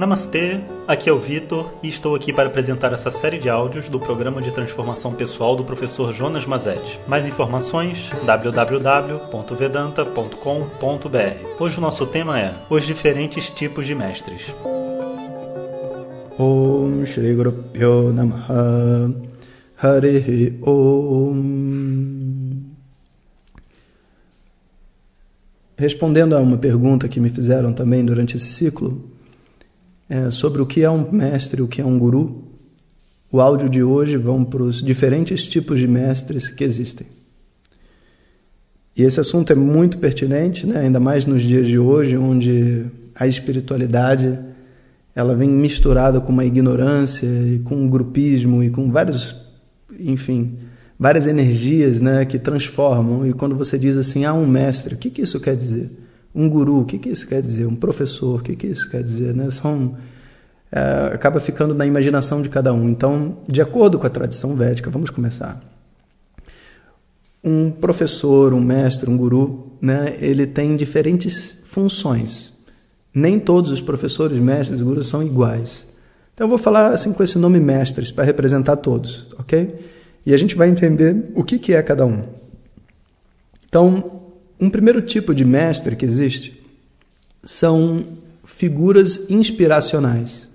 Namastê, aqui é o Vitor e estou aqui para apresentar essa série de áudios do programa de transformação pessoal do professor Jonas Mazetti. Mais informações www.vedanta.com.br. Hoje o nosso tema é os diferentes tipos de mestres. Om Shri Guru Pyo Namaha Hare Om Respondendo a uma pergunta que me fizeram também durante esse ciclo, é, sobre o que é um mestre, o que é um guru, o áudio de hoje vão para os diferentes tipos de mestres que existem. E esse assunto é muito pertinente, né? ainda mais nos dias de hoje, onde a espiritualidade ela vem misturada com uma ignorância e com um grupismo e com vários, enfim, várias energias né, que transformam. E quando você diz assim, ah, um mestre, o que, que isso quer dizer? Um guru, o que, que isso quer dizer? Um professor, o que, que isso quer dizer? Né? São, é, acaba ficando na imaginação de cada um. Então, de acordo com a tradição védica, vamos começar. Um professor, um mestre, um guru, né, ele tem diferentes funções. Nem todos os professores, mestres gurus são iguais. Então, eu vou falar assim com esse nome mestres para representar todos, ok? E a gente vai entender o que, que é cada um. Então, um primeiro tipo de mestre que existe são figuras inspiracionais.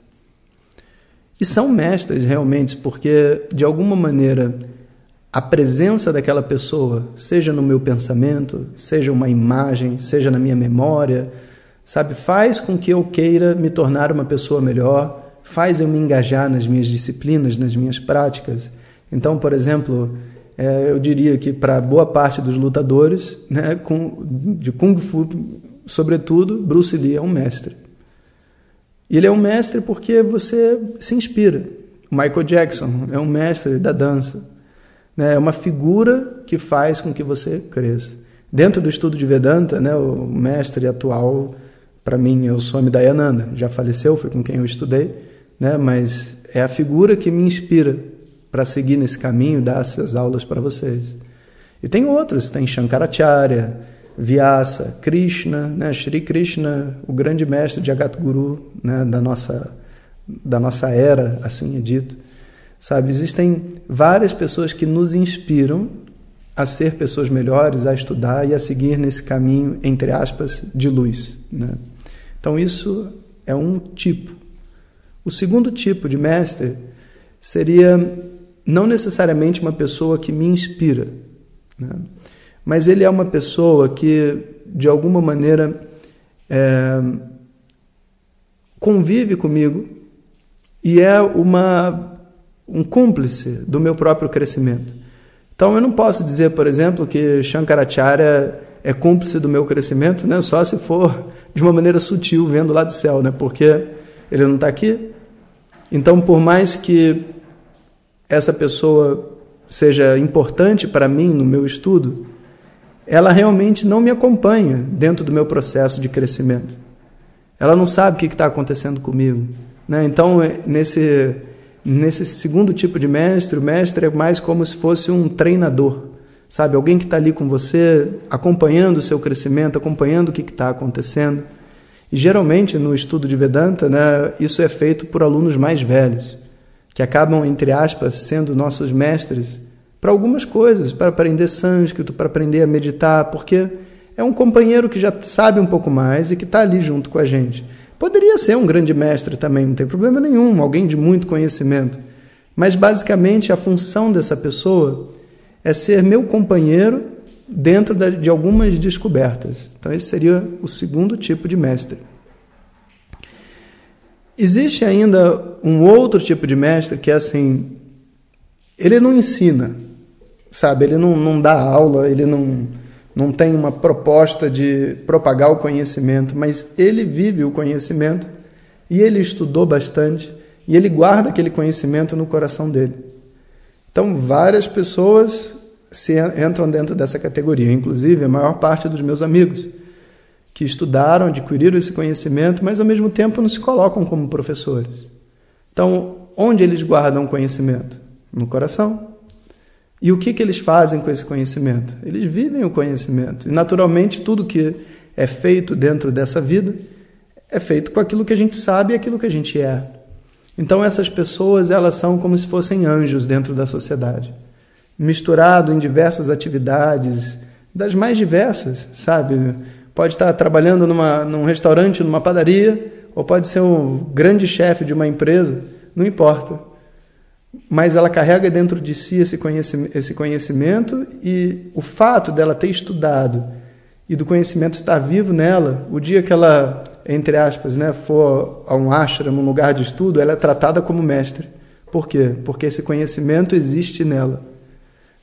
E são mestres realmente, porque de alguma maneira a presença daquela pessoa, seja no meu pensamento, seja uma imagem, seja na minha memória, sabe, faz com que eu queira me tornar uma pessoa melhor, faz eu me engajar nas minhas disciplinas, nas minhas práticas. Então, por exemplo, é, eu diria que para boa parte dos lutadores né, de Kung Fu, sobretudo, Bruce Lee é um mestre. E ele é um mestre porque você se inspira. Michael Jackson é um mestre da dança. Né, é uma figura que faz com que você cresça. Dentro do estudo de Vedanta, né, o mestre atual, para mim, é o Swami Dayananda. Já faleceu, foi com quem eu estudei, né, mas é a figura que me inspira para seguir nesse caminho, dar essas aulas para vocês. E tem outros, tem Shankaracharya, Vyasa, Krishna, né? Shri Krishna, o grande mestre de Agat Guru né? da, nossa, da nossa era, assim é dito. Sabe, existem várias pessoas que nos inspiram a ser pessoas melhores, a estudar e a seguir nesse caminho, entre aspas, de luz. Né? Então, isso é um tipo. O segundo tipo de mestre seria não necessariamente uma pessoa que me inspira, né? mas ele é uma pessoa que, de alguma maneira, é, convive comigo e é uma, um cúmplice do meu próprio crescimento. Então, eu não posso dizer, por exemplo, que Shankaracharya é cúmplice do meu crescimento, né? só se for de uma maneira sutil, vendo lá do céu, né? porque ele não está aqui. Então, por mais que essa pessoa seja importante para mim no meu estudo, ela realmente não me acompanha dentro do meu processo de crescimento. Ela não sabe o que está acontecendo comigo. Né? Então, é, nesse, nesse segundo tipo de mestre, o mestre é mais como se fosse um treinador. Sabe, alguém que está ali com você, acompanhando o seu crescimento, acompanhando o que está acontecendo. E geralmente no estudo de Vedanta, né, isso é feito por alunos mais velhos que acabam, entre aspas, sendo nossos mestres para algumas coisas, para aprender sânscrito, para aprender a meditar, porque é um companheiro que já sabe um pouco mais e que está ali junto com a gente. Poderia ser um grande mestre também, não tem problema nenhum, alguém de muito conhecimento. Mas basicamente a função dessa pessoa é ser meu companheiro dentro de algumas descobertas. Então, esse seria o segundo tipo de mestre. Existe ainda um outro tipo de mestre que é assim, ele não ensina, sabe? Ele não, não dá aula, ele não, não tem uma proposta de propagar o conhecimento, mas ele vive o conhecimento e ele estudou bastante e ele guarda aquele conhecimento no coração dele. Então, várias pessoas se entram dentro dessa categoria, inclusive a maior parte dos meus amigos que estudaram, adquiriram esse conhecimento, mas ao mesmo tempo não se colocam como professores. Então, onde eles guardam conhecimento? No coração. E o que, que eles fazem com esse conhecimento? Eles vivem o conhecimento. E, naturalmente, tudo que é feito dentro dessa vida é feito com aquilo que a gente sabe e aquilo que a gente é. Então essas pessoas, elas são como se fossem anjos dentro da sociedade, misturado em diversas atividades, das mais diversas, sabe? Pode estar trabalhando numa, num restaurante, numa padaria, ou pode ser um grande chefe de uma empresa, não importa. Mas ela carrega dentro de si esse conhecimento, esse conhecimento e o fato dela ter estudado e do conhecimento estar vivo nela, o dia que ela, entre aspas, né, for a um ashram, um lugar de estudo, ela é tratada como mestre. Por quê? Porque esse conhecimento existe nela.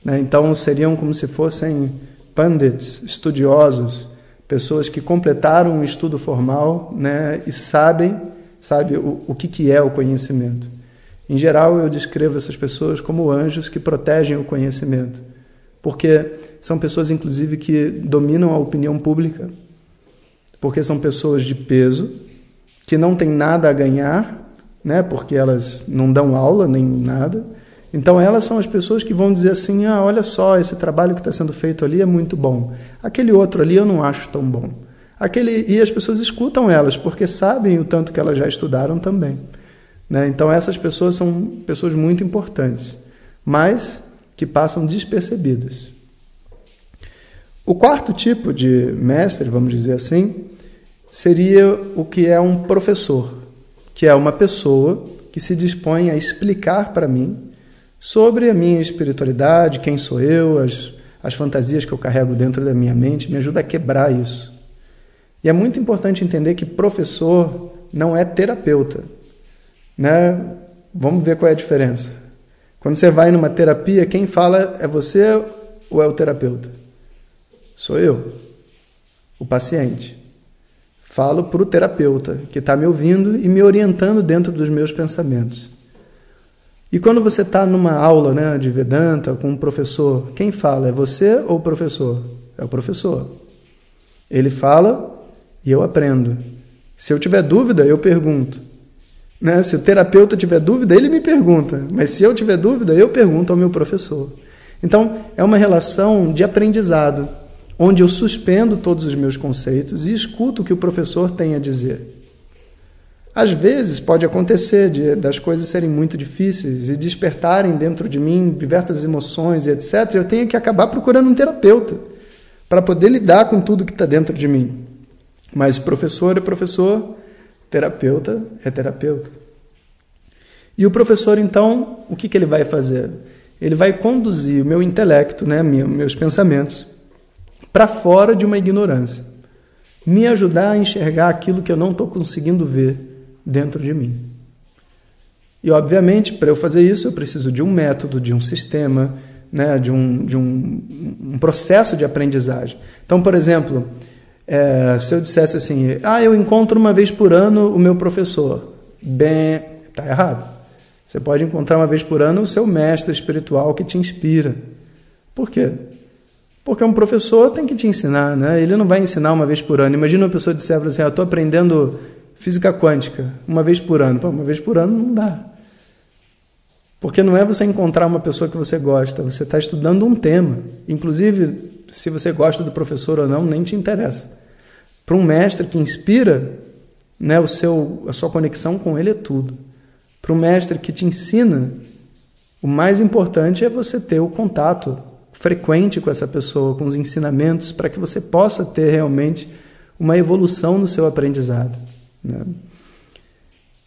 Né? Então seriam como se fossem pandits, estudiosos, pessoas que completaram um estudo formal né, e sabem, sabe o, o que, que é o conhecimento. Em geral, eu descrevo essas pessoas como anjos que protegem o conhecimento, porque são pessoas, inclusive, que dominam a opinião pública, porque são pessoas de peso, que não têm nada a ganhar, né, porque elas não dão aula nem nada, então elas são as pessoas que vão dizer assim: ah, olha só, esse trabalho que está sendo feito ali é muito bom. Aquele outro ali eu não acho tão bom. Aquele e as pessoas escutam elas porque sabem o tanto que elas já estudaram também. Né? Então essas pessoas são pessoas muito importantes, mas que passam despercebidas. O quarto tipo de mestre, vamos dizer assim, seria o que é um professor, que é uma pessoa que se dispõe a explicar para mim sobre a minha espiritualidade, quem sou eu, as, as fantasias que eu carrego dentro da minha mente, me ajuda a quebrar isso. E é muito importante entender que professor não é terapeuta. Né? Vamos ver qual é a diferença. Quando você vai numa terapia, quem fala é você ou é o terapeuta? Sou eu, o paciente. Falo para o terapeuta que está me ouvindo e me orientando dentro dos meus pensamentos. E quando você está numa aula né, de Vedanta com um professor, quem fala? É você ou o professor? É o professor. Ele fala e eu aprendo. Se eu tiver dúvida, eu pergunto. Né? Se o terapeuta tiver dúvida, ele me pergunta. Mas se eu tiver dúvida, eu pergunto ao meu professor. Então, é uma relação de aprendizado, onde eu suspendo todos os meus conceitos e escuto o que o professor tem a dizer. Às vezes pode acontecer de, das coisas serem muito difíceis e despertarem dentro de mim diversas emoções e etc. Eu tenho que acabar procurando um terapeuta para poder lidar com tudo que está dentro de mim. Mas professor é professor, terapeuta é terapeuta. E o professor, então, o que, que ele vai fazer? Ele vai conduzir o meu intelecto, né, meus pensamentos, para fora de uma ignorância. Me ajudar a enxergar aquilo que eu não estou conseguindo ver dentro de mim. E, obviamente, para eu fazer isso, eu preciso de um método, de um sistema, né, de, um, de um, um processo de aprendizagem. Então, por exemplo, é, se eu dissesse assim, ah, eu encontro uma vez por ano o meu professor. Bem, está errado. Você pode encontrar uma vez por ano o seu mestre espiritual que te inspira. Por quê? Porque um professor tem que te ensinar, né? Ele não vai ensinar uma vez por ano. Imagina uma pessoa disser assim, eu estou aprendendo Física quântica, uma vez por ano. Pô, uma vez por ano não dá. Porque não é você encontrar uma pessoa que você gosta, você está estudando um tema. Inclusive, se você gosta do professor ou não, nem te interessa. Para um mestre que inspira, né, o seu, a sua conexão com ele é tudo. Para um mestre que te ensina, o mais importante é você ter o contato frequente com essa pessoa, com os ensinamentos, para que você possa ter realmente uma evolução no seu aprendizado. Né?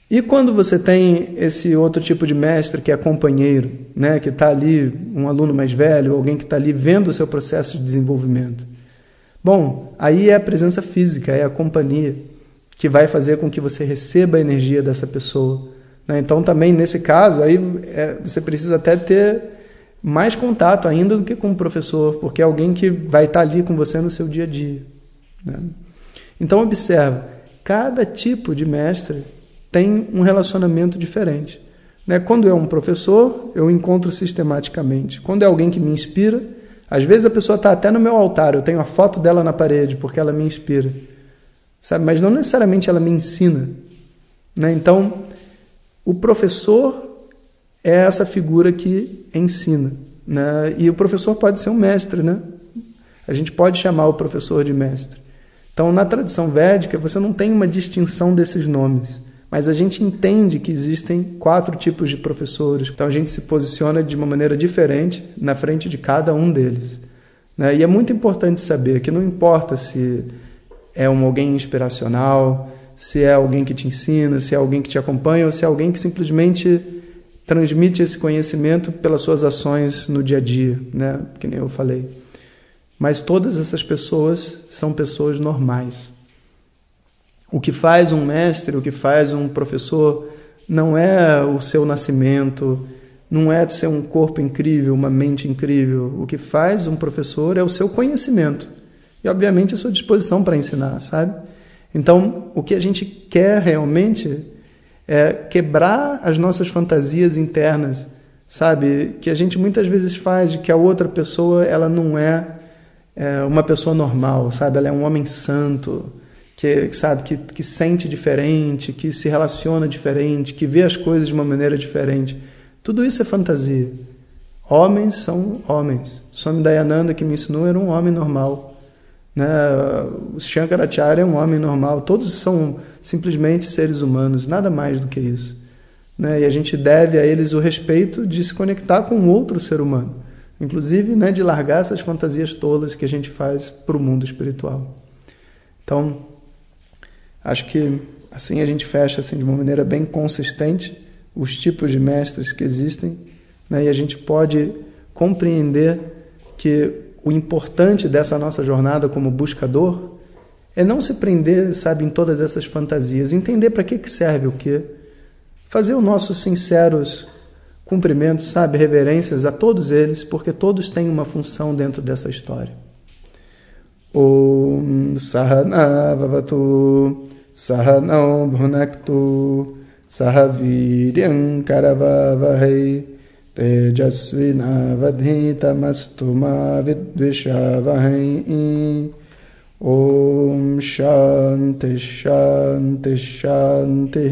E quando você tem esse outro tipo de mestre que é companheiro, né, que está ali, um aluno mais velho, alguém que está ali vendo o seu processo de desenvolvimento? Bom, aí é a presença física, é a companhia que vai fazer com que você receba a energia dessa pessoa. Né? Então, também nesse caso, aí é, você precisa até ter mais contato ainda do que com o professor, porque é alguém que vai estar tá ali com você no seu dia a dia. Né? Então, observa Cada tipo de mestre tem um relacionamento diferente. Né? Quando é um professor, eu encontro sistematicamente. Quando é alguém que me inspira, às vezes a pessoa está até no meu altar, eu tenho a foto dela na parede porque ela me inspira. Sabe? Mas não necessariamente ela me ensina. Né? Então, o professor é essa figura que ensina. Né? E o professor pode ser um mestre. Né? A gente pode chamar o professor de mestre. Então, na tradição védica, você não tem uma distinção desses nomes, mas a gente entende que existem quatro tipos de professores. Então, a gente se posiciona de uma maneira diferente na frente de cada um deles. Né? E é muito importante saber que não importa se é um alguém inspiracional, se é alguém que te ensina, se é alguém que te acompanha ou se é alguém que simplesmente transmite esse conhecimento pelas suas ações no dia a dia, né? Que nem eu falei. Mas todas essas pessoas são pessoas normais. O que faz um mestre, o que faz um professor, não é o seu nascimento, não é ser um corpo incrível, uma mente incrível. O que faz um professor é o seu conhecimento e, obviamente, a sua disposição para ensinar, sabe? Então, o que a gente quer realmente é quebrar as nossas fantasias internas, sabe? Que a gente muitas vezes faz de que a outra pessoa ela não é, é uma pessoa normal, sabe? Ela é um homem santo, que sabe que, que sente diferente, que se relaciona diferente, que vê as coisas de uma maneira diferente. Tudo isso é fantasia. Homens são homens. Swami Dayananda que me ensinou era um homem normal. Né? O Shankaracharya é um homem normal. Todos são simplesmente seres humanos, nada mais do que isso. Né? E a gente deve a eles o respeito de se conectar com outro ser humano, inclusive né, de largar essas fantasias tolas que a gente faz para o mundo espiritual. Então, acho que assim a gente fecha assim de uma maneira bem consistente os tipos de mestres que existem, né? e a gente pode compreender que o importante dessa nossa jornada como buscador é não se prender, sabe, em todas essas fantasias, entender para que, que serve o quê, fazer os nossos sinceros cumprimentos, sabe, reverências a todos eles, porque todos têm uma função dentro dessa história. Om Sahana Vavatu Sahanau Bhunaktu Sahaviryam Karavavahai Tejasvinavadhitamastu Ma Vidvishavahai Om Shanti Shanti Shanti.